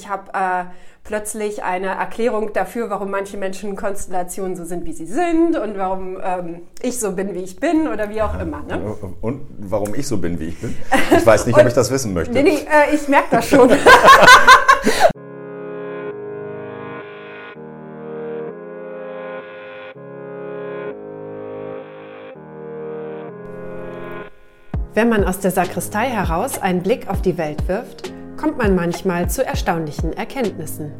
Ich habe äh, plötzlich eine Erklärung dafür, warum manche Menschenkonstellationen so sind, wie sie sind und warum ähm, ich so bin, wie ich bin oder wie auch immer. Ne? Und warum ich so bin, wie ich bin? Ich weiß nicht, ob ich das wissen möchte. Nee, nee, äh, ich merke das schon. Wenn man aus der Sakristei heraus einen Blick auf die Welt wirft, kommt man manchmal zu erstaunlichen Erkenntnissen.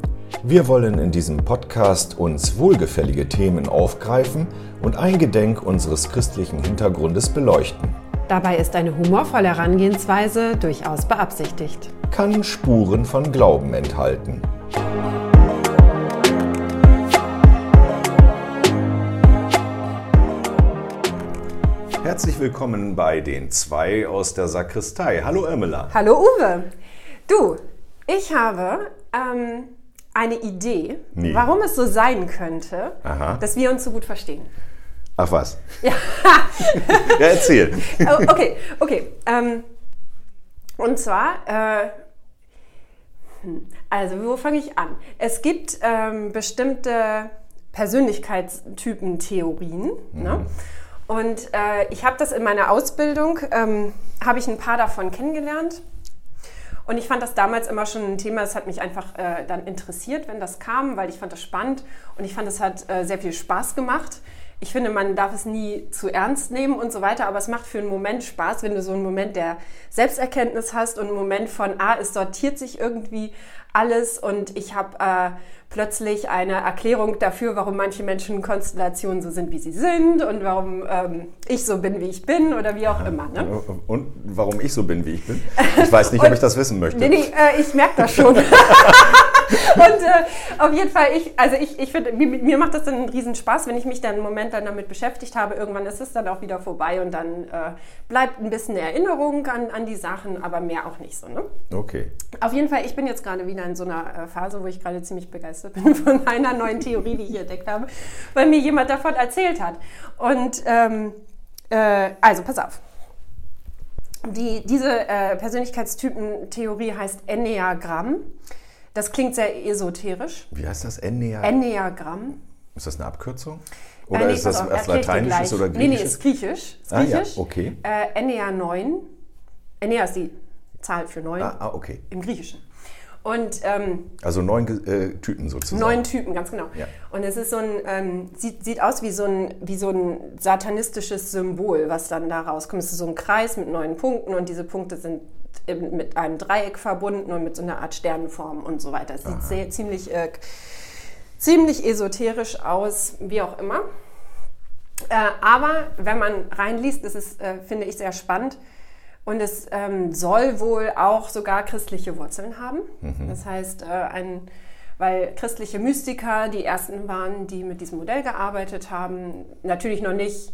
Wir wollen in diesem Podcast uns wohlgefällige Themen aufgreifen und eingedenk unseres christlichen Hintergrundes beleuchten. Dabei ist eine humorvolle Herangehensweise durchaus beabsichtigt. Kann Spuren von Glauben enthalten. Herzlich willkommen bei den zwei aus der Sakristei. Hallo Irmela. Hallo Uwe. Du, ich habe ähm, eine Idee, Nee. warum es so sein könnte, Aha. dass wir uns so gut verstehen. Ach was. Ja, Ja, erzähl. Oh, okay, okay. Ähm, und zwar, äh, hm, also wo fange ich an? Es gibt ähm, bestimmte Persönlichkeitstypen-Theorien. Ne? Und äh, ich habe das in meiner Ausbildung, ähm, habe ich ein paar davon kennengelernt. Und ich fand das damals immer schon ein Thema, das hat mich einfach äh, dann interessiert, wenn das kam, weil ich fand das spannend und ich fand, es hat äh, sehr viel Spaß gemacht. Ich finde, man darf es nie zu ernst nehmen und so weiter, aber es macht für einen Moment Spaß, wenn du so einen Moment der Selbsterkenntnis hast und einen Moment von, ah, es sortiert sich irgendwie alles und ich habe äh, plötzlich eine Erklärung dafür, warum manche Menschenkonstellationen so sind, wie sie sind und warum ähm, ich so bin, wie ich bin oder wie auch immer. Ne? Und warum ich so bin, wie ich bin? Ich weiß nicht, ob ich das wissen möchte. Nee, nee, äh, ich merke das schon. und äh, auf jeden Fall, ich, also ich, ich finde, mir, mir macht das dann einen riesen Spaß, wenn ich mich dann einen Moment dann damit beschäftigt habe. Irgendwann ist es dann auch wieder vorbei und dann äh, bleibt ein bisschen Erinnerung an, an die Sachen, aber mehr auch nicht so. Ne? Okay. Auf jeden Fall, ich bin jetzt gerade wieder in so einer äh, Phase, wo ich gerade ziemlich begeistert bin von einer neuen Theorie, die ich entdeckt habe, weil mir jemand davon erzählt hat. Und ähm, äh, also, pass auf. Die, diese äh, Persönlichkeitstypen-Theorie heißt Enneagramm. Das klingt sehr esoterisch. Wie heißt das? Ennea? Enneagramm. Ist das eine Abkürzung? Äh, Oder nee, ist das dir Lateinisches oder Nee, nee, Griechisches? ist griechisch. Ist Ah, ja, griechisch. okay. Äh, Ennea 9. Ennea ist die Zahl für 9 Ah, ah, okay. im Griechischen. Und ähm, Also neun äh, Typen sozusagen. Neun Typen, ganz genau. Ja. Und es ist so ein, ähm, sieht, sieht aus wie so, ein, wie so ein satanistisches Symbol, was dann da rauskommt. Es ist so ein Kreis mit neun Punkten und diese Punkte sind mit einem Dreieck verbunden und mit so einer Art Sternenform und so weiter. Es sieht sehr, ziemlich, äh, ziemlich esoterisch aus, wie auch immer. Äh, aber wenn man reinliest, ist es, äh, finde ich, sehr spannend. Und es ähm, soll wohl auch sogar christliche Wurzeln haben. Das heißt, äh, ein, weil christliche Mystiker die ersten waren, die mit diesem Modell gearbeitet haben, natürlich noch nicht,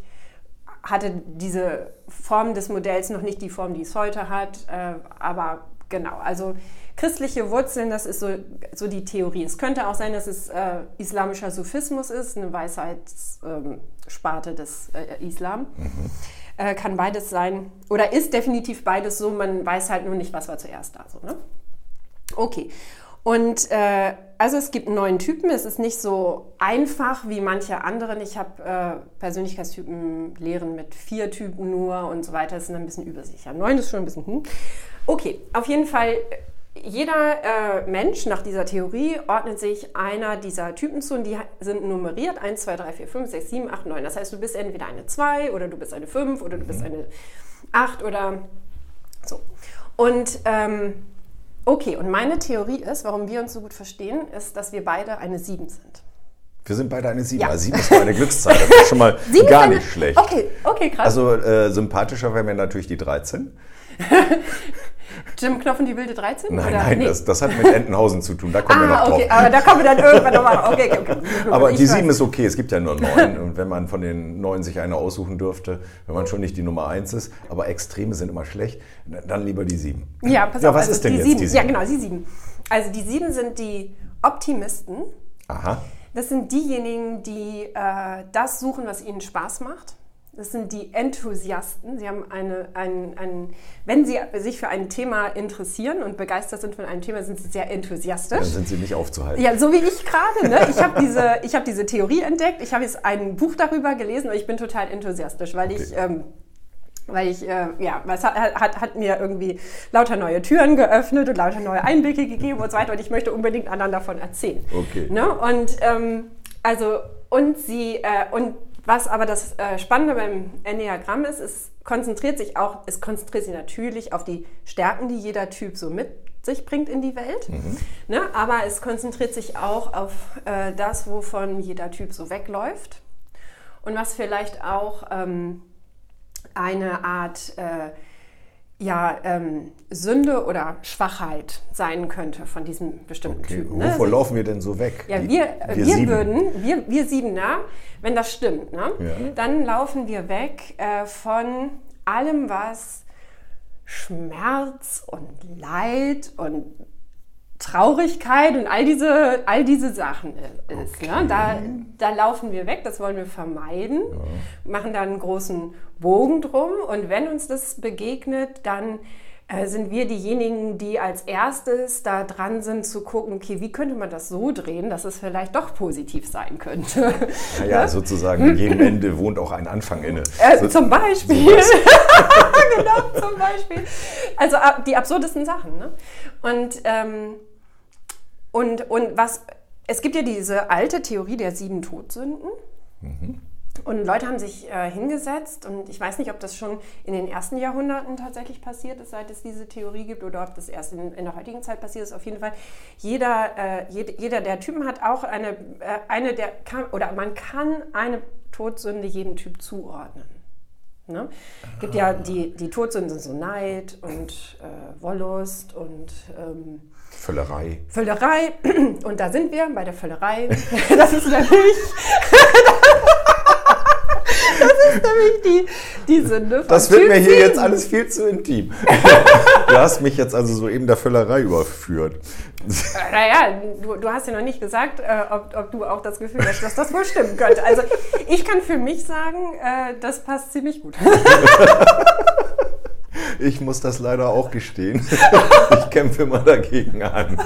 hatte diese Form des Modells noch nicht die Form, die es heute hat, äh, aber genau, also christliche Wurzeln, das ist so, so die Theorie. Es könnte auch sein, dass es äh, islamischer Sufismus ist, eine Weisheitssparte des äh, Islam. Äh, kann beides sein oder ist definitiv beides so, man weiß halt nur nicht, was war zuerst da. So, ne? Okay. Und äh, also es gibt neun Typen. Es ist nicht so einfach wie manche anderen. Ich habe äh, Persönlichkeitstypen lehren mit vier Typen nur und so weiter. Das ist ein bisschen übersicher. Neun ist schon ein bisschen hm. Okay, auf jeden Fall. Jeder äh, Mensch nach dieser Theorie ordnet sich einer dieser Typen zu und die sind nummeriert 1, 2, 3, 4, 5, 6, 7, 8, 9. Das heißt, du bist entweder eine 2 oder du bist eine 5 oder du bist eine 8 oder so. Und ähm, okay, und meine Theorie ist, warum wir uns so gut verstehen, ist, dass wir beide eine 7 sind. Wir sind beide eine Sieben. Ja. Also Sieben ist meine Glückszahl. Das ist schon mal gar eine- nicht schlecht. Okay, okay, krass. Also äh, sympathischer wäre mir natürlich die 13. Jim Knopf und die wilde 13? Nein, oder? nein, Nee. das, das hat mit Entenhausen zu tun. Da kommen wir noch Ah, drauf. okay, aber da kommen wir dann irgendwann nochmal. Okay, okay, okay. Aber die weiß. sieben ist okay, es gibt ja nur neun. Und wenn man von den neun sich eine aussuchen dürfte, wenn man schon nicht die Nummer eins ist, aber Extreme sind immer schlecht, dann lieber die sieben. Ja, pass ja, auf. was also ist denn die jetzt sieben, die Ja, sieben? genau, die sieben. Also die sieben sind die Optimisten. Aha. Das sind diejenigen, die äh, das suchen, was ihnen Spaß macht. Das sind die Enthusiasten. Sie haben eine, ein, ein, wenn Sie sich für ein Thema interessieren und begeistert sind von einem Thema, sind Sie sehr enthusiastisch. Dann sind Sie nicht aufzuhalten. Ja, so wie ich gerade. Ne? Ich habe diese, hab diese Theorie entdeckt. Ich habe jetzt ein Buch darüber gelesen und ich bin total enthusiastisch, weil okay. ich. Ähm, weil ich, äh, ja, es hat, hat, hat, mir irgendwie lauter neue Türen geöffnet und lauter neue Einblicke gegeben und so weiter und ich möchte unbedingt anderen davon erzählen. Okay. Ne? Und ähm, also, und sie, äh, und was aber das äh, Spannende beim Enneagramm ist, es konzentriert sich auch, es konzentriert sich natürlich auf die Stärken, die jeder Typ so mit sich bringt in die Welt. Mhm. Ne? Aber es konzentriert sich auch auf äh, das, wovon jeder Typ so wegläuft. Und was vielleicht auch ähm, eine Art äh, ja, ähm, Sünde oder Schwachheit sein könnte von diesem bestimmten okay. Typen. Ne? Wovor laufen wir denn so weg? Ja, wir, wir, wir würden, wir, wir Siebener, wenn das stimmt, ne? Ja. dann laufen wir weg äh, von allem, was Schmerz und Leid und Traurigkeit und all diese, all diese Sachen ist. Ne? Okay. Ne? Da, da laufen wir weg, das wollen wir vermeiden, ja. machen da einen großen Bogen drum und wenn uns das begegnet, dann äh, sind wir diejenigen, die als erstes da dran sind zu gucken, okay, wie könnte man das so drehen, dass es vielleicht doch positiv sein könnte. Naja, ja? sozusagen, in jedem Ende wohnt auch ein Anfang inne. Äh, so, zum Beispiel. genau, zum Beispiel. Also die absurdesten Sachen. Ne? Und, ähm, und, und was, es gibt ja diese alte Theorie der sieben Todsünden. Mhm. Und Leute haben sich äh, hingesetzt und ich weiß nicht, ob das schon in den ersten Jahrhunderten tatsächlich passiert ist, seit es diese Theorie gibt, oder ob das erst in, in der heutigen Zeit passiert ist. Auf jeden Fall, jeder, äh, jede, jeder der Typen hat auch eine, äh, eine der, kann, oder man kann eine Todsünde jedem Typ zuordnen. Ne? Es gibt ja die, die Todsünden sind so Neid und äh, Wollust und ähm, Völlerei. Völlerei. Und da sind wir bei der Völlerei. Das ist nämlich Das ist nämlich die, die Sünde von Das wird typ mir hier 7. jetzt alles viel zu intim. du hast mich jetzt also so eben der Völlerei überführt. Naja, du, du hast ja noch nicht gesagt, äh, ob, ob, du auch das Gefühl hast, dass das wohl stimmen könnte. Also ich kann für mich sagen, äh, das passt ziemlich gut. Ich muss das leider auch gestehen. Ich kämpfe immer dagegen an.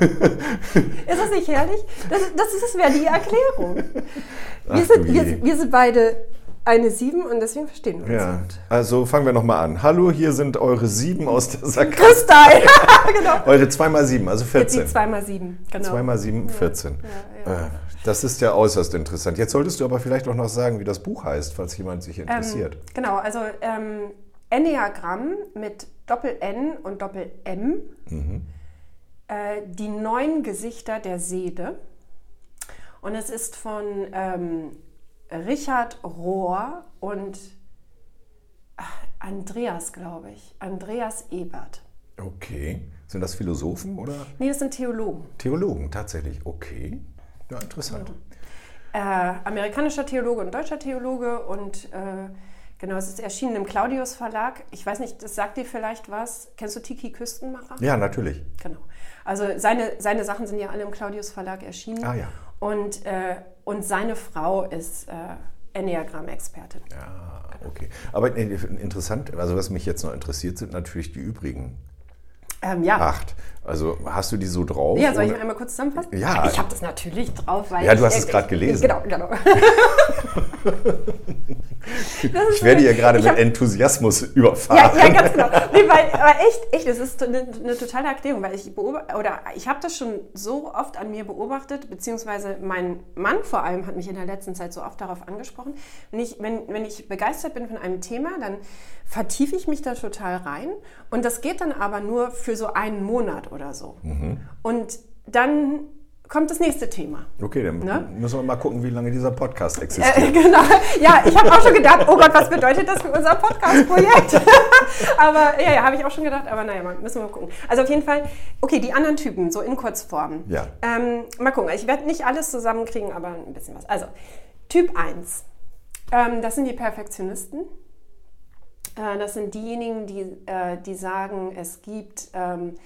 Ist das nicht herrlich? Das, das wäre die Erklärung. Wir, sind, wir, wir sind beide eine Sieben und deswegen verstehen wir uns. Ja, also fangen wir nochmal an. Hallo, hier sind eure Sieben aus der Sackgasse. Kristall, genau. Eure 2 mal 7, also 14. Jetzt die 2 mal 7, genau. 2 mal 7, 14. Ja, ja. Äh, das ist ja äußerst interessant. Jetzt solltest du aber vielleicht auch noch sagen, wie das Buch heißt, falls jemand sich interessiert. Ähm, genau, also ähm, Enneagramm mit Doppel-N und Doppel-M. Mhm. Äh, die neun Gesichter der Seele. Und es ist von ähm, Richard Rohr und ach, Andreas, glaube ich. Andreas Ebert. Okay. Sind das Philosophen oder? Nee, das sind Theologen. Theologen, tatsächlich. Okay. Ja, interessant. Ja. Äh, amerikanischer Theologe und deutscher Theologe und äh, Genau, es ist erschienen im Claudius Verlag. Ich weiß nicht, das sagt dir vielleicht was. Kennst du Tiki Küstenmacher? Ja, natürlich. Genau. Also seine, seine Sachen sind ja alle im Claudius Verlag erschienen. Ah ja. Und, äh, und seine Frau ist äh, Enneagramm-Expertin. Ja, okay. Aber äh, interessant, also was mich jetzt noch interessiert, sind natürlich die übrigen ähm, ja. acht. Also hast du die so drauf? Ja, soll ich einmal kurz zusammenfassen? Ja. Ich habe das natürlich drauf, weil. Ja, du hast es gerade gelesen. Genau, genau. ich werde hier gerade mit hab, Enthusiasmus überfahren. Ja, ja ganz genau. Nee, weil, aber echt, echt, das ist eine, eine totale Erklärung, weil ich beobachte, oder ich habe das schon so oft an mir beobachtet, beziehungsweise mein Mann vor allem hat mich in der letzten Zeit so oft darauf angesprochen. Wenn ich, wenn, wenn ich begeistert bin von einem Thema, dann vertiefe ich mich da total rein. Und das geht dann aber nur für so einen Monat oder so. Mhm. Und dann kommt das nächste Thema. Okay, dann ne? müssen wir mal gucken, wie lange dieser Podcast existiert. Äh, genau. Ja, ich habe auch schon gedacht, oh Gott, was bedeutet das für unser Podcast-Projekt? aber ja, ja habe ich auch schon gedacht, aber naja, müssen wir mal gucken. Also auf jeden Fall, okay, die anderen Typen, so in Kurzform. Ja. Ähm, mal gucken, ich werde nicht alles zusammenkriegen, aber ein bisschen was. Also, Typ 1, ähm, das sind die Perfektionisten. Äh, das sind diejenigen, die, äh, die sagen, es gibt ähm, äh,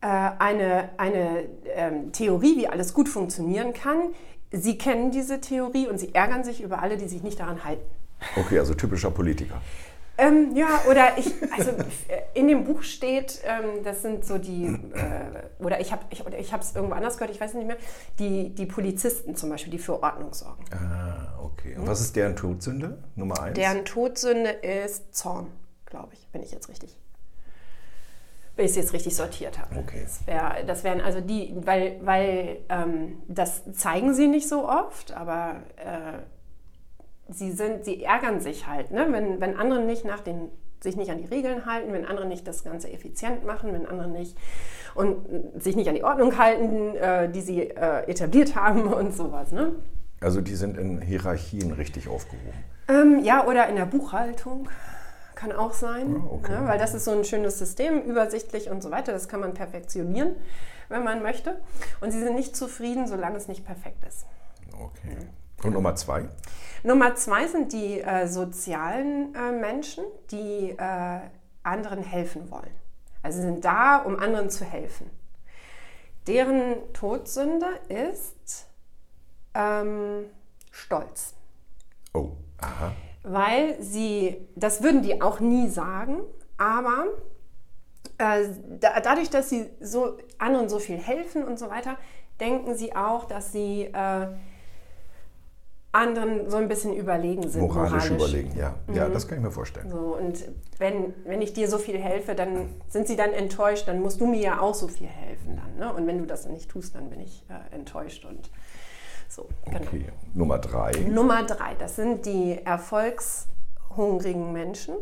eine, eine ähm, Theorie, wie alles gut funktionieren kann. Sie kennen diese Theorie und sie ärgern sich über alle, die sich nicht daran halten. Okay, also typischer Politiker. Ähm, ja, oder ich, also in dem Buch steht, ähm, das sind so die, äh, oder ich habe ich, ich es irgendwo anders gehört, ich weiß nicht mehr, die, die Polizisten zum Beispiel, die für Ordnung sorgen. Ah, okay. Und was ist deren Todsünde, Nummer eins? Deren Todsünde ist Zorn, glaube ich, wenn ich jetzt richtig, wenn ich es jetzt richtig sortiert habe. Okay. Das, wär, das wären also die, weil, weil ähm, das zeigen sie nicht so oft, aber äh, sie sind, sie ärgern sich halt, ne? wenn, wenn andere nicht nach den, sich nicht an die Regeln halten, wenn andere nicht das Ganze effizient machen, wenn andere nicht und sich nicht an die Ordnung halten, äh, die sie äh, etabliert haben und sowas. Ne? Also die sind in Hierarchien richtig aufgehoben. Ähm, ja, oder in der Buchhaltung. Kann auch sein, Ah, okay. ne? weil das ist so ein schönes System, übersichtlich und so weiter. Das kann man perfektionieren, wenn man möchte. Und sie sind nicht zufrieden, solange es nicht perfekt ist. Okay. Und Nummer zwei? Nummer zwei sind die äh, sozialen äh, Menschen, die äh, anderen helfen wollen. Also sie sind da, um anderen zu helfen. Deren Todsünde ist ähm, Stolz. Oh, aha. Weil sie, das würden die auch nie sagen, aber äh, da, dadurch, dass sie so anderen so viel helfen und so weiter, denken sie auch, dass sie äh, anderen so ein bisschen überlegen sind. Moralisch, überlegen, ja. Ja, das kann ich mir vorstellen. So, und wenn, wenn ich dir so viel helfe, dann sind sie dann enttäuscht, dann musst du mir ja auch so viel helfen dann. Ne? Und wenn du das nicht tust, dann bin ich äh, enttäuscht und so. Genau. Okay. Nummer drei. Nummer drei, das sind die erfolgshungrigen Menschen,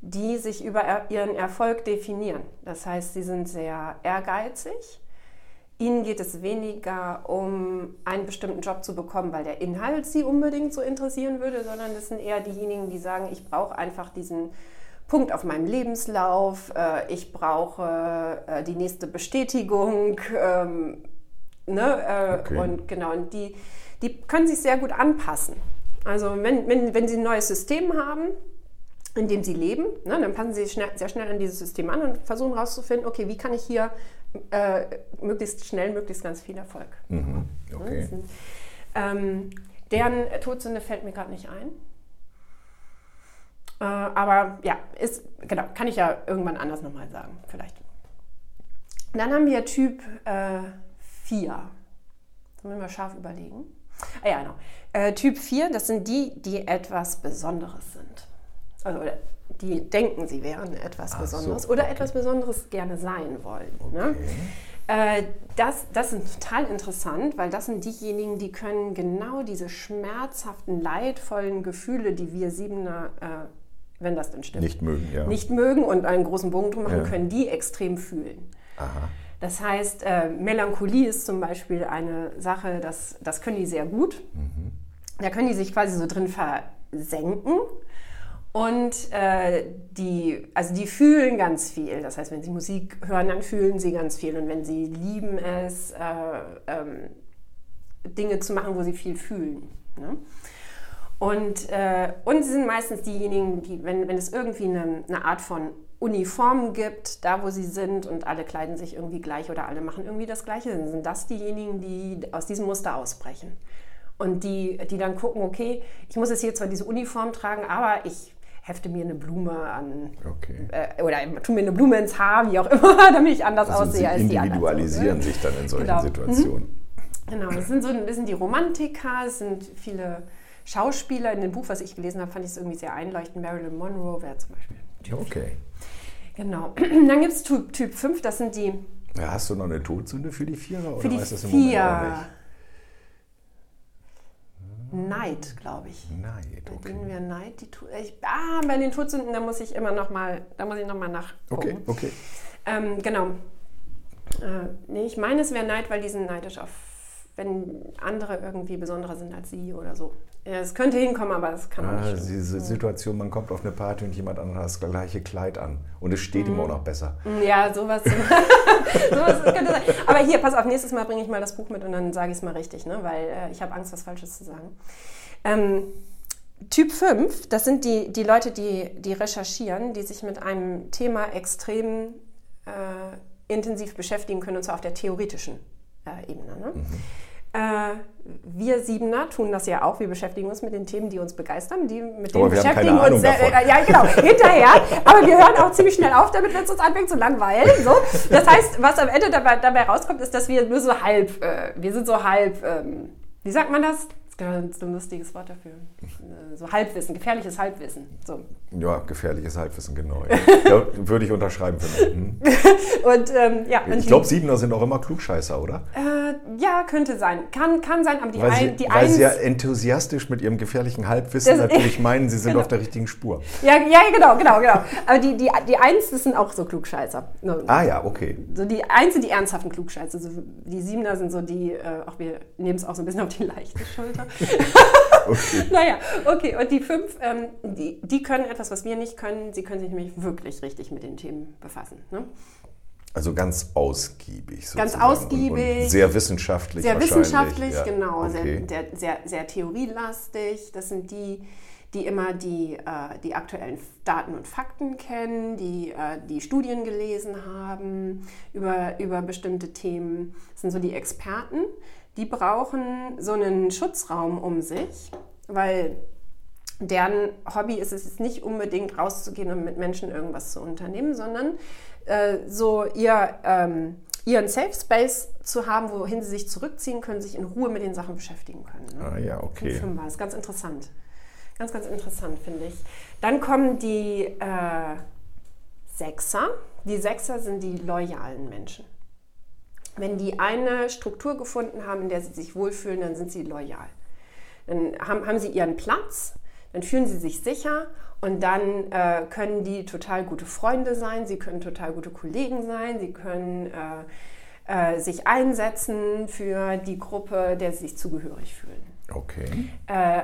die sich über er- ihren Erfolg definieren. Das heißt, sie sind sehr ehrgeizig. Ihnen geht es weniger um einen bestimmten Job zu bekommen, weil der Inhalt sie unbedingt so interessieren würde, sondern das sind eher diejenigen, die sagen, ich brauche einfach diesen Punkt auf meinem Lebenslauf, äh, ich brauche äh, die nächste Bestätigung. Ne? äh, Okay. Und genau, und die, die können sich sehr gut anpassen. Also wenn, wenn, wenn sie ein neues System haben, in dem sie leben, ne, dann passen sie schnell, sehr schnell an dieses System an und versuchen herauszufinden, okay, wie kann ich hier äh, möglichst schnell, möglichst ganz viel Erfolg. Mhm. Ne, Okay. sind, ähm, deren Todsünde fällt mir gerade nicht ein. Äh, aber ja, ist, genau, kann ich ja irgendwann anders nochmal sagen, vielleicht. Dann haben wir Typ äh, 4. Das müssen wir scharf überlegen. Ah ja, genau. Äh, typ 4, das sind die, die etwas Besonderes sind. Also oder die denken, sie wären etwas Ach so, Besonderes oder okay. etwas Besonderes gerne sein wollen. Ne? Äh, das, das ist total interessant, weil das sind diejenigen, die können genau diese schmerzhaften, leidvollen Gefühle, die wir Siebener, äh, wenn das denn stimmt, Nicht mögen, ja. nicht mögen und einen großen Bogen drum machen, Ja. können die extrem fühlen. Aha. Das heißt, äh, Melancholie ist zum Beispiel eine Sache, das, das können die sehr gut. Da können die sich quasi so drin versenken. Und äh, die, also die fühlen ganz viel. Das heißt, wenn sie Musik hören, dann fühlen sie ganz viel. Und wenn sie lieben es, äh, ähm, Dinge zu machen, wo sie viel fühlen. Ne? Und, äh, und sie sind meistens diejenigen, die, wenn, wenn es irgendwie eine, eine Art von Uniform gibt, da wo sie sind und alle kleiden sich irgendwie gleich oder alle machen irgendwie das Gleiche, dann sind das diejenigen, die aus diesem Muster ausbrechen. Und die, die dann gucken, okay, ich muss jetzt hier zwar diese Uniform tragen, aber ich hefte mir eine Blume an Okay. äh, oder tu mir eine Blume ins Haar, wie auch immer, damit ich anders Also aussehe als die anderen. individualisieren ne? sich dann in solchen Genau. Situationen. Genau, das sind so ein bisschen die Romantiker, es sind viele Schauspieler. In dem Buch, was ich gelesen habe, fand ich es irgendwie sehr einleuchtend. Marilyn Monroe wäre zum Beispiel. Okay. Genau. Dann gibt es typ, typ 5, das sind die Ja, hast du noch eine Todsünde für die Vierer? für oder die weißt du das im Moment auch vier. nicht? Neid, glaube ich. Neid, Bei okay. denen wir Neid, die tu- ich, ah, bei den Todsünden, da muss ich immer noch mal, da muss ich noch mal nachgucken. Okay, okay. Ähm, genau. Äh, nee, ich meine, es wäre Neid, weil die sind neidisch auf, wenn andere irgendwie besonderer sind als sie oder so. Es könnte hinkommen, aber es kann auch Ah, nicht stimmen. diese Situation, man kommt auf eine Party und jemand anderes hat das gleiche Kleid an. Und es steht Mhm. ihm auch noch besser. Ja, sowas. sowas könnte sein. Aber hier, pass auf, nächstes Mal bringe ich mal das Buch mit und dann sage ich es mal richtig, ne? weil äh, ich habe Angst, was Falsches zu sagen. Ähm, typ 5, das sind die, die Leute, die, die recherchieren, die sich mit einem Thema extrem äh, intensiv beschäftigen können, und zwar auf der theoretischen äh, Ebene. Ne? Äh, wir Siebener tun das ja auch. Wir beschäftigen uns mit den Themen, die uns begeistern. Die, mit denen beschäftigen uns davon. äh, ja genau hinterher. Aber wir hören auch ziemlich schnell auf, damit wenn es uns anfängt zu langweilen. So. Das heißt, was am Ende dabei, dabei rauskommt, ist, dass wir nur so halb, äh, wir sind so halb, ähm, wie sagt man das? Ist ein lustiges Wort dafür. Äh, So Halbwissen, gefährliches Halbwissen. So. Ja, gefährliches Halbwissen, genau. Ja, würde ich unterschreiben für mich. Hm. Und ähm, ja, Ich glaube, Siebener sind auch immer Klugscheißer, oder? äh, ja, könnte sein. Kann, kann sein, aber die, Weil, ein, sie, die weil eins. sie ja enthusiastisch mit ihrem gefährlichen Halbwissen natürlich meinen, sie sind Genau. auf der richtigen Spur. Ja, ja, genau, genau, genau. Aber die, die, die Eins, sind auch so Klugscheißer. Ah ja, okay. So die Eins sind die ernsthaften Klugscheißer. So die Siebener sind so die, äh, auch wir nehmen es auch so ein bisschen auf die leichte Schulter. okay. naja, okay. Und die fünf, ähm, die, die können etwas, was wir nicht können. Sie können sich nämlich wirklich richtig mit den Themen befassen. Ne? Also ganz ausgiebig. Ganz sozusagen. ausgiebig. Und, sehr wissenschaftlich. Sehr wissenschaftlich, Ja, genau. Okay. Sehr, sehr, sehr, sehr theorielastig. Das sind die, die immer die, äh, die aktuellen Daten und Fakten kennen, die äh, die Studien gelesen haben über, über bestimmte Themen. Das sind so die Experten. Die brauchen so einen Schutzraum um sich, weil deren Hobby ist es jetzt nicht unbedingt rauszugehen und mit Menschen irgendwas zu unternehmen, sondern äh, so ihr, ähm, ihren Safe Space zu haben, wohin sie sich zurückziehen können, sich in Ruhe mit den Sachen beschäftigen können. Ne? Ah ja, okay. Fünfer ist ganz interessant. Ganz, ganz interessant, finde ich. Dann kommen die äh, Sechser. Die Sechser sind die loyalen Menschen. Wenn die eine Struktur gefunden haben, in der sie sich wohlfühlen, dann sind sie loyal. Dann haben, haben sie ihren Platz, dann fühlen sie sich sicher und dann äh, können die total gute Freunde sein, sie können total gute Kollegen sein, sie können äh, äh, sich einsetzen für die Gruppe, der sie sich zugehörig fühlen. Okay. Äh,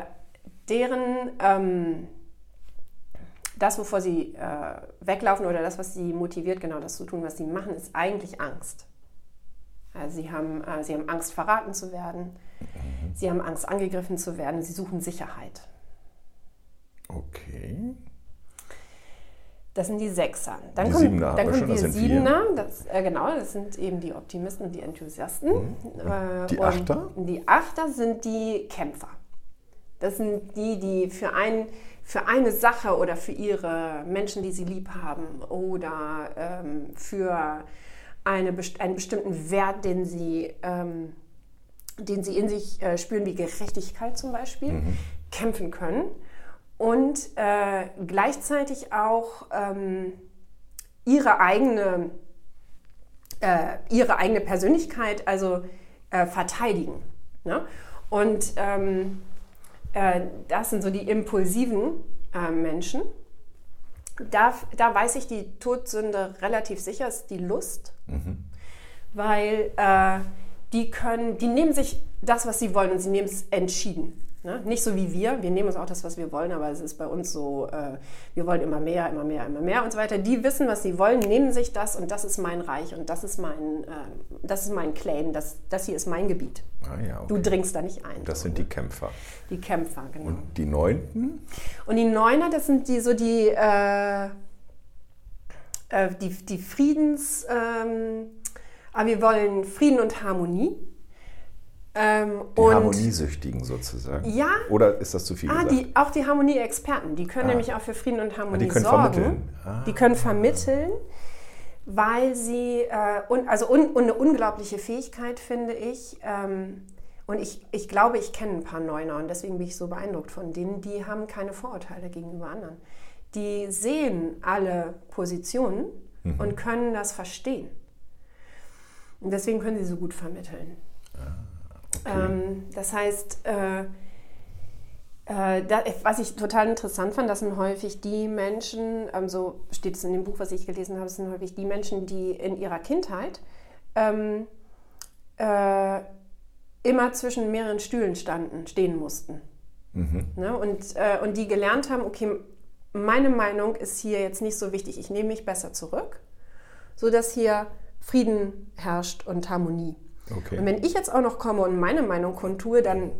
deren ähm, das, wovor sie äh, weglaufen oder das, was sie motiviert, genau das zu tun, was sie machen, ist eigentlich Angst. Also sie, haben, äh, sie haben Angst, verraten zu werden. Sie haben Angst, angegriffen zu werden. Sie suchen Sicherheit. Okay. Das sind die Sechser. Dann Die Siebener haben dann kommen schon, die das. Siebener. Das, äh, genau, das sind eben die Optimisten und die Enthusiasten. Äh, Mhm. Die und Achter? Die Achter sind die Kämpfer. Das sind die, die für, ein, für eine Sache oder für ihre Menschen, die sie lieb haben oder ähm, für eine, einen bestimmten Wert, den sie, ähm, den sie in sich äh, spüren, wie Gerechtigkeit zum Beispiel, kämpfen können und äh, gleichzeitig auch ähm, ihre eigene äh, ihre eigene Persönlichkeit also äh, verteidigen. Ne? Und ähm, äh, das sind so die impulsiven äh, Menschen. Da, da weiß ich die Todsünde relativ sicher, ist die Lust, weil äh, die können, die nehmen sich das, was sie wollen und sie nehmen es entschieden. Ne? Nicht so wie wir, wir nehmen uns auch das, was wir wollen, aber es ist bei uns so, äh, wir wollen immer mehr, immer mehr, immer mehr und so weiter. Die wissen, was sie wollen, nehmen sich das und das ist mein Reich und das ist mein, äh, das ist mein Claim, das, das hier ist mein Gebiet. Ah ja, Du okay. dringst da nicht ein. Das so, sind die Kämpfer. die Kämpfer, genau. Und die Neunten? Und die Neuner, das sind die so die, äh, äh, die, die Friedens, ähm, aber wir wollen Frieden und Harmonie. Ähm, Die Harmoniesüchtigen sozusagen. Ja. Oder ist das zu viel Ah, gesagt? die, auch die Harmonie-Experten, die können Ah. nämlich auch für Frieden und Harmonie die können sorgen. vermitteln. Ah. Die können vermitteln, weil sie, äh, un, also un, und eine unglaubliche Fähigkeit, finde ich. Ähm, und ich, ich glaube, ich kenne ein paar Neuner und deswegen bin ich so beeindruckt von denen, die haben keine Vorurteile gegenüber anderen. Die sehen alle Positionen Mhm. und können das verstehen. Und deswegen können sie so gut vermitteln. Ähm, das heißt, äh, äh, da, was ich total interessant fand, das sind häufig die Menschen, ähm, so steht es in dem Buch, was ich gelesen habe, es sind häufig die Menschen, die in ihrer Kindheit ähm, äh, immer zwischen mehreren Stühlen standen, stehen mussten. Ne? Und, äh, und die gelernt haben, okay, meine Meinung ist hier jetzt nicht so wichtig, ich nehme mich besser zurück, sodass hier Frieden herrscht und Harmonie. Okay. Und wenn ich jetzt auch noch komme und meine Meinung kundtue, dann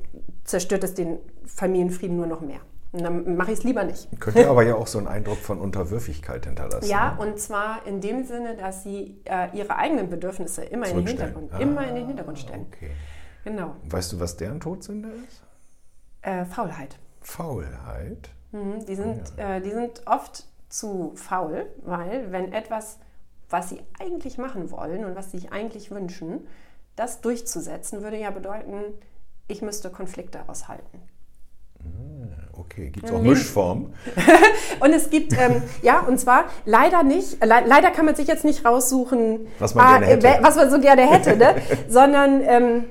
zerstört es den Familienfrieden nur noch mehr. Und dann mache ich es lieber nicht. Könnte aber ja auch so einen Eindruck von Unterwürfigkeit hinterlassen. Ja, ne? und zwar in dem Sinne, dass sie äh, ihre eigenen Bedürfnisse immer in den. Hintergrund, Ah, immer in den Hintergrund stellen. Okay. Genau. Weißt du, was deren Todsünde ist? Äh, Faulheit. Faulheit. Mhm, die, sind, äh, die sind oft zu faul, weil wenn etwas, was sie eigentlich machen wollen und was sie sich eigentlich wünschen, das durchzusetzen, würde ja bedeuten, ich müsste Konflikte aushalten. Okay, gibt es auch Mischformen? Und es gibt, ähm, ja, und zwar leider nicht, le leider kann man sich jetzt nicht raussuchen, Was man gerne hätte. was man so gerne hätte, ne? sondern ähm,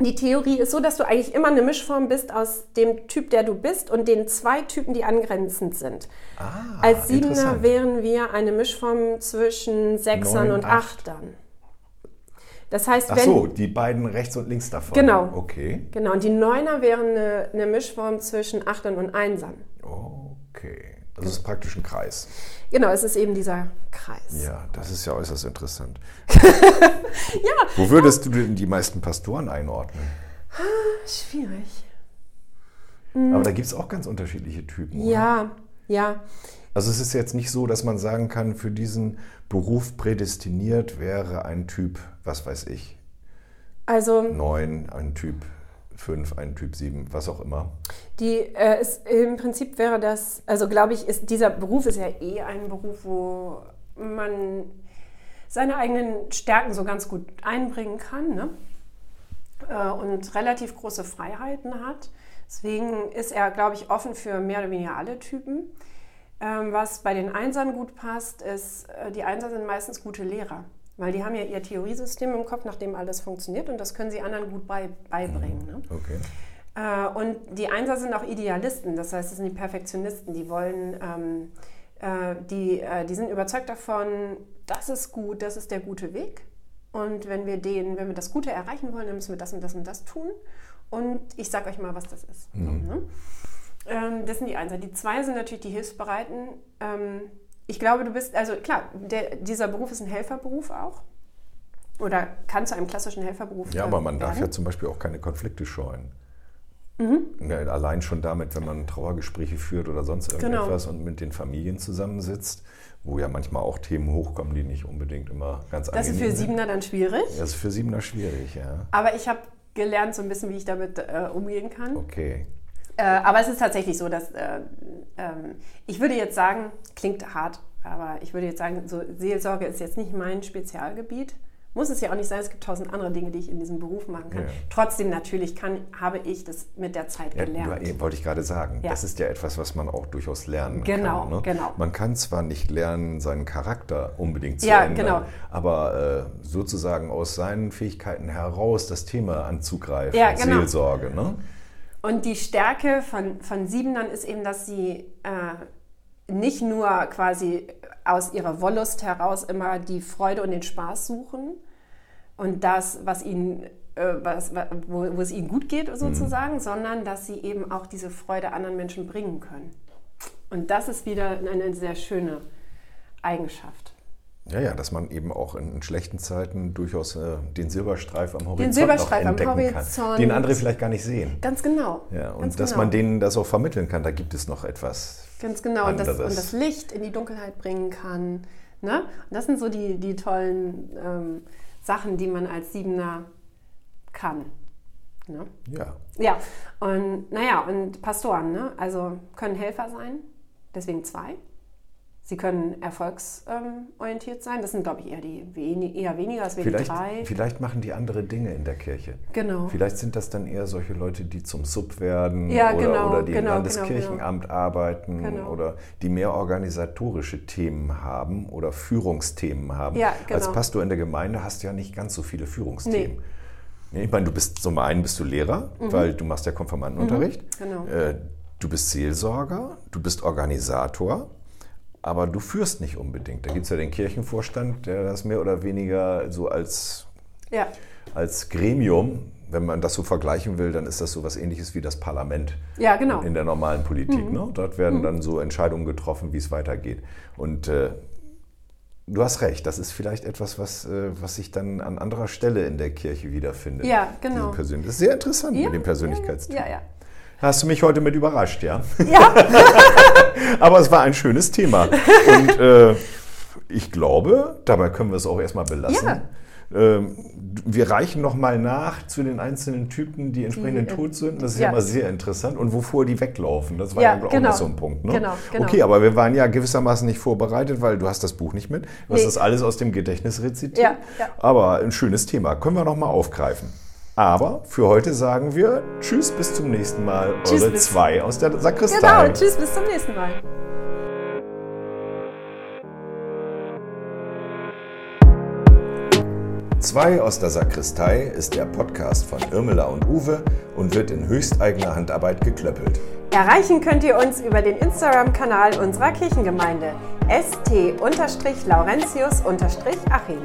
die Theorie ist so, dass du eigentlich immer eine Mischform bist aus dem Typ, der du bist und den zwei Typen, die angrenzend sind. Ah, Als Siebener wären wir eine Mischform zwischen Sechsern Neun, und acht. Achtern. Das heißt, Ach wenn... so, die beiden rechts und links davon. Genau. Okay. Genau, und die Neuner wären eine, eine Mischform zwischen Achtern und Einsern. Okay. Das ist praktisch ein Kreis. Genau, es ist eben dieser Kreis. Ja, das ist ja äußerst interessant. ja. Wo würdest du denn die meisten Pastoren einordnen? Schwierig. Aber da gibt es auch ganz unterschiedliche Typen. oder? Ja, ja. Also es ist jetzt nicht so, dass man sagen kann, für diesen Beruf prädestiniert wäre ein Typ, was weiß ich, Also 9, ein Typ 5, ein Typ 7, was auch immer. die äh, ist, im Prinzip wäre das, also glaube ich, ist dieser Beruf ist ja eh ein Beruf, wo man seine eigenen Stärken so ganz gut einbringen kann ne? äh, und relativ große Freiheiten hat. Deswegen ist er, glaube ich, offen für mehr oder weniger alle Typen. Ähm, was bei den Einsern gut passt, ist, äh, die Einser sind meistens gute Lehrer. Weil die haben ja ihr Theoriesystem im Kopf, nach dem alles funktioniert und das können sie anderen gut bei, beibringen. Ne? Okay. Äh, und die Einser sind auch Idealisten, das heißt, das sind die Perfektionisten, die wollen, ähm, äh, die, äh, die sind überzeugt davon, das ist gut, das ist der gute Weg. Und wenn wir den, wenn wir das Gute erreichen wollen, dann müssen wir das und das und das tun. Und ich sage euch mal, was das ist. So, ne? Ähm, das sind die Einser. Die zwei sind natürlich die Hilfsbereiten. Ähm, ich glaube, du bist, also klar, der, dieser Beruf ist ein Helferberuf auch. Oder kann zu einem klassischen Helferberuf Ja, äh, aber man darf werden. ja zum Beispiel auch keine Konflikte scheuen. Mhm. Ja, allein schon damit, wenn man Trauergespräche führt oder sonst Genau. irgendetwas und mit den Familien zusammensitzt, wo ja manchmal auch Themen hochkommen, die nicht unbedingt immer ganz Das ist für sind. Siebener dann schwierig. Das ist für Siebener schwierig, ja. Aber ich habe gelernt so ein bisschen, wie ich damit äh, umgehen kann. Okay. Äh, aber es ist tatsächlich so, dass äh, ähm, ich würde jetzt sagen, klingt hart, aber ich würde jetzt sagen, so Seelsorge ist jetzt nicht mein Spezialgebiet. Muss es ja auch nicht sein, es gibt tausend andere Dinge, die ich in diesem Beruf machen kann. Ja. Trotzdem natürlich kann, habe ich das mit der Zeit Ja, gelernt. du- wollte ich gerade sagen. Ja. Das ist ja etwas, was man auch durchaus lernen Genau, kann. Ne? genau. Man kann zwar nicht lernen, seinen Charakter unbedingt zu Ja, ändern, genau. aber äh, sozusagen aus seinen Fähigkeiten heraus das Thema anzugreifen, Ja, genau. Seelsorge. Ne? Und die Stärke von, von Siebenern ist eben, dass sie äh, nicht nur quasi aus ihrer Wollust heraus immer die Freude und den Spaß suchen und das, was ihnen, äh, was, wa- wo, wo es ihnen gut geht sozusagen, sondern dass sie eben auch diese Freude anderen Menschen bringen können. Und das ist wieder eine sehr schöne Eigenschaft. Ja, ja, dass man eben auch in, in schlechten Zeiten durchaus äh, den Silberstreif am Horizont Silberstreif noch am entdecken Horizont. kann, den andere vielleicht gar nicht sehen. Ganz genau. Ja, und Ganz dass genau. man denen das auch vermitteln kann, da gibt es noch etwas. Ganz genau, und das, und das Licht in die Dunkelheit bringen kann. Ne? Und das sind so die, die tollen ähm, Sachen, die man als Siebener kann. Ne? Ja, Ja, und naja, und Pastoren, ne? also können Helfer sein, deswegen zwei. Sie können erfolgsorientiert sein, das sind, glaube ich, eher, die, weni- eher weniger als vielleicht, drei. vielleicht machen die andere Dinge in der Kirche. Genau. Vielleicht sind das dann eher solche Leute, die zum Sub werden Ja, oder, genau, oder die im genau, Landeskirchenamt arbeiten Genau. oder die mehr organisatorische Themen haben oder Führungsthemen haben. Ja, Als genau. Pastor in der Gemeinde hast du ja nicht ganz so viele Führungsthemen. Nee, Ich meine, du bist zum einen bist du Lehrer, weil du machst ja Konfirmandenunterricht. Mhm. Genau. Äh, Du bist Seelsorger, du bist Organisator, aber du führst nicht unbedingt. Da gibt es ja den Kirchenvorstand, der das mehr oder weniger so als Ja, als Gremium, wenn man das so vergleichen will, dann ist das so was ähnliches wie das Parlament ja genau. in der normalen Politik. Ne? Dort werden dann so Entscheidungen getroffen, wie es weitergeht. Und äh, du hast recht, das ist vielleicht etwas, was, äh, was sich dann an anderer Stelle in der Kirche wiederfindet. Ja, genau. Das ist sehr interessant Ja, mit dem Persönlichkeitstyp. Ja, ja. Hast du mich heute mit überrascht, ja? Ja, Aber es war ein schönes Thema. Und äh, ich glaube, dabei können wir es auch erstmal belassen. Ja. Ähm, wir reichen nochmal nach zu den einzelnen Typen, die entsprechenden die, Todsünden. Das ist ja. ja immer sehr interessant. Und wovor die weglaufen. Das war ja, ja auch genau. noch so ein Punkt. Ne? Genau, genau. Okay, aber wir waren ja gewissermaßen nicht vorbereitet, weil du hast das Buch nicht mit. Du nee. hast das alles aus dem Gedächtnis rezitiert. Ja, ja. Aber ein schönes Thema. Können wir nochmal aufgreifen. Aber für heute sagen wir Tschüss, bis zum nächsten Mal. Tschüss, Eure zwei aus der Sakristei. Genau, Tschüss, bis zum nächsten Mal. Zwei aus der Sakristei ist der Podcast von Irmela und Uwe und wird in höchsteigener Handarbeit geklöppelt. Erreichen könnt ihr uns über den Instagram-Kanal unserer Kirchengemeinde st-laurentius-achim.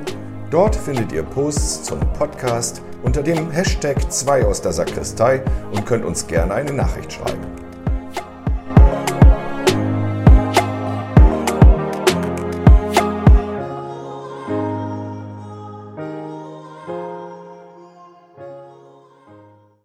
Dort findet ihr Posts zum Podcast unter dem Hashtag 2 aus der Sakristei und könnt uns gerne eine Nachricht schreiben.